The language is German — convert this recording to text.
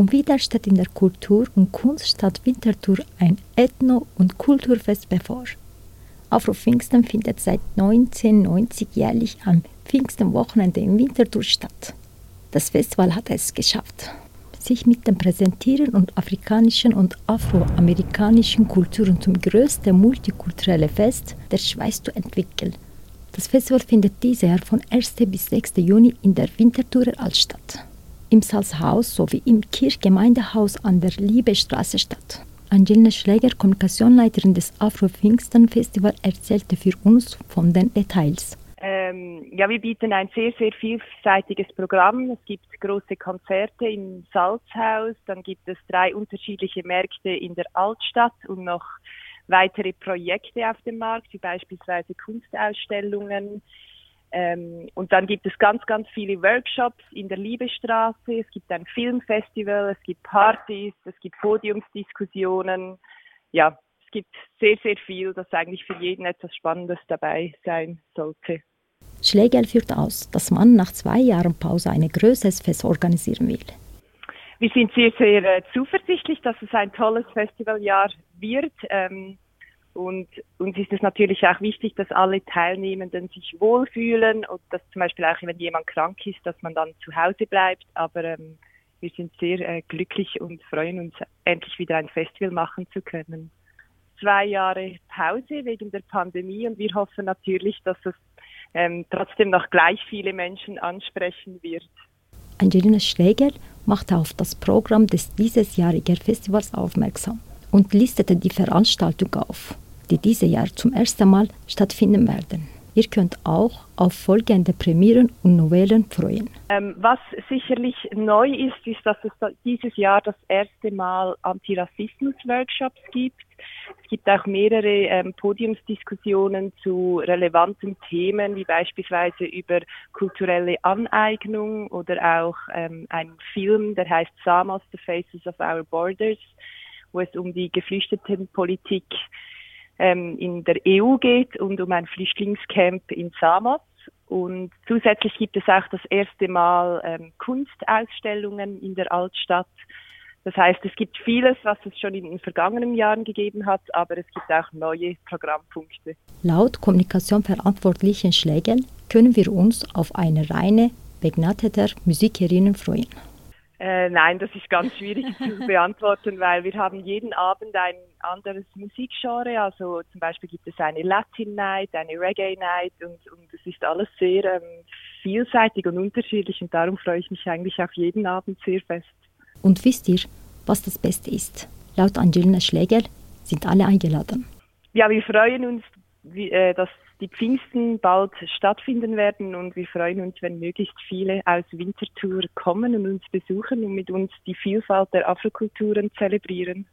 Und wieder steht in der Kultur- und Kunststadt Winterthur ein Ethno- und Kulturfest bevor. Afro Pfingsten findet seit 1990 jährlich am Pfingstenwochenende in Winterthur statt. Das Festival hat es geschafft, sich mit dem Präsentieren und afrikanischen und afroamerikanischen Kulturen zum größten multikulturellen Fest der Schweiz zu entwickeln. Das Festival findet dieses Jahr von 1. bis 6. Juni in der Winterthurer Altstadt, im Salzhaus sowie im Kirchgemeindehaus an der Liebestraße statt. Angelina Schläger, Kommunikationsleiterin des Afro-Pfingsten-Festival, erzählte für uns von den Details. Ähm, ja, wir bieten ein sehr, sehr vielseitiges Programm. Es gibt große Konzerte im Salzhaus, dann gibt es drei unterschiedliche Märkte in der Altstadt und noch weitere Projekte auf dem Markt, wie beispielsweise Kunstausstellungen. Ähm, und dann gibt es ganz, ganz viele Workshops in der Liebestraße. Es gibt ein Filmfestival, es gibt Partys, es gibt Podiumsdiskussionen. Ja, es gibt sehr, sehr viel, das eigentlich für jeden etwas Spannendes dabei sein sollte. Schlegel führt aus, dass man nach zwei Jahren Pause ein größeres Fest organisieren will. Wir sind sehr, sehr äh, zuversichtlich, dass es ein tolles Festivaljahr wird. Ähm, und uns ist es natürlich auch wichtig, dass alle Teilnehmenden sich wohlfühlen und dass zum Beispiel auch, wenn jemand krank ist, dass man dann zu Hause bleibt. Aber ähm, wir sind sehr äh, glücklich und freuen uns, endlich wieder ein Festival machen zu können. Zwei Jahre Pause wegen der Pandemie und wir hoffen natürlich, dass es ähm, trotzdem noch gleich viele Menschen ansprechen wird. Angelina Schläger machte auf das Programm des diesjährigen Festivals aufmerksam und listete die Veranstaltung auf, die dieses Jahr zum ersten Mal stattfinden werden. Ihr könnt auch auf folgende Premieren und Novellen freuen. Ähm, was sicherlich neu ist, ist, dass es dieses Jahr das erste Mal Antirassismus-Workshops gibt. Es gibt auch mehrere ähm, Podiumsdiskussionen zu relevanten Themen, wie beispielsweise über kulturelle Aneignung oder auch ähm, ein Film, der heißt Samos, The Faces of Our Borders, wo es um die Geflüchtetenpolitik ähm, in der EU geht und um ein Flüchtlingscamp in Samos. Und zusätzlich gibt es auch das erste Mal ähm, Kunstausstellungen in der Altstadt. Das heißt, es gibt vieles, was es schon in den vergangenen Jahren gegeben hat, aber es gibt auch neue Programmpunkte. Laut Kommunikationsverantwortlichen Schlägel können wir uns auf eine reine begnadeter Musikerinnen freuen. Äh, nein, das ist ganz schwierig zu beantworten, weil wir haben jeden Abend ein anderes Musikgenre. Also zum Beispiel gibt es eine Latin Night, eine Reggae Night und, und es ist alles sehr ähm, vielseitig und unterschiedlich und darum freue ich mich eigentlich auf jeden Abend sehr fest. Und wisst ihr, was das Beste ist? Laut Angelina Schläger sind alle eingeladen. Ja, wir freuen uns, wie, äh, dass die Pfingsten bald stattfinden werden und wir freuen uns, wenn möglichst viele aus Winterthur kommen und uns besuchen und mit uns die Vielfalt der Afrokulturen zelebrieren.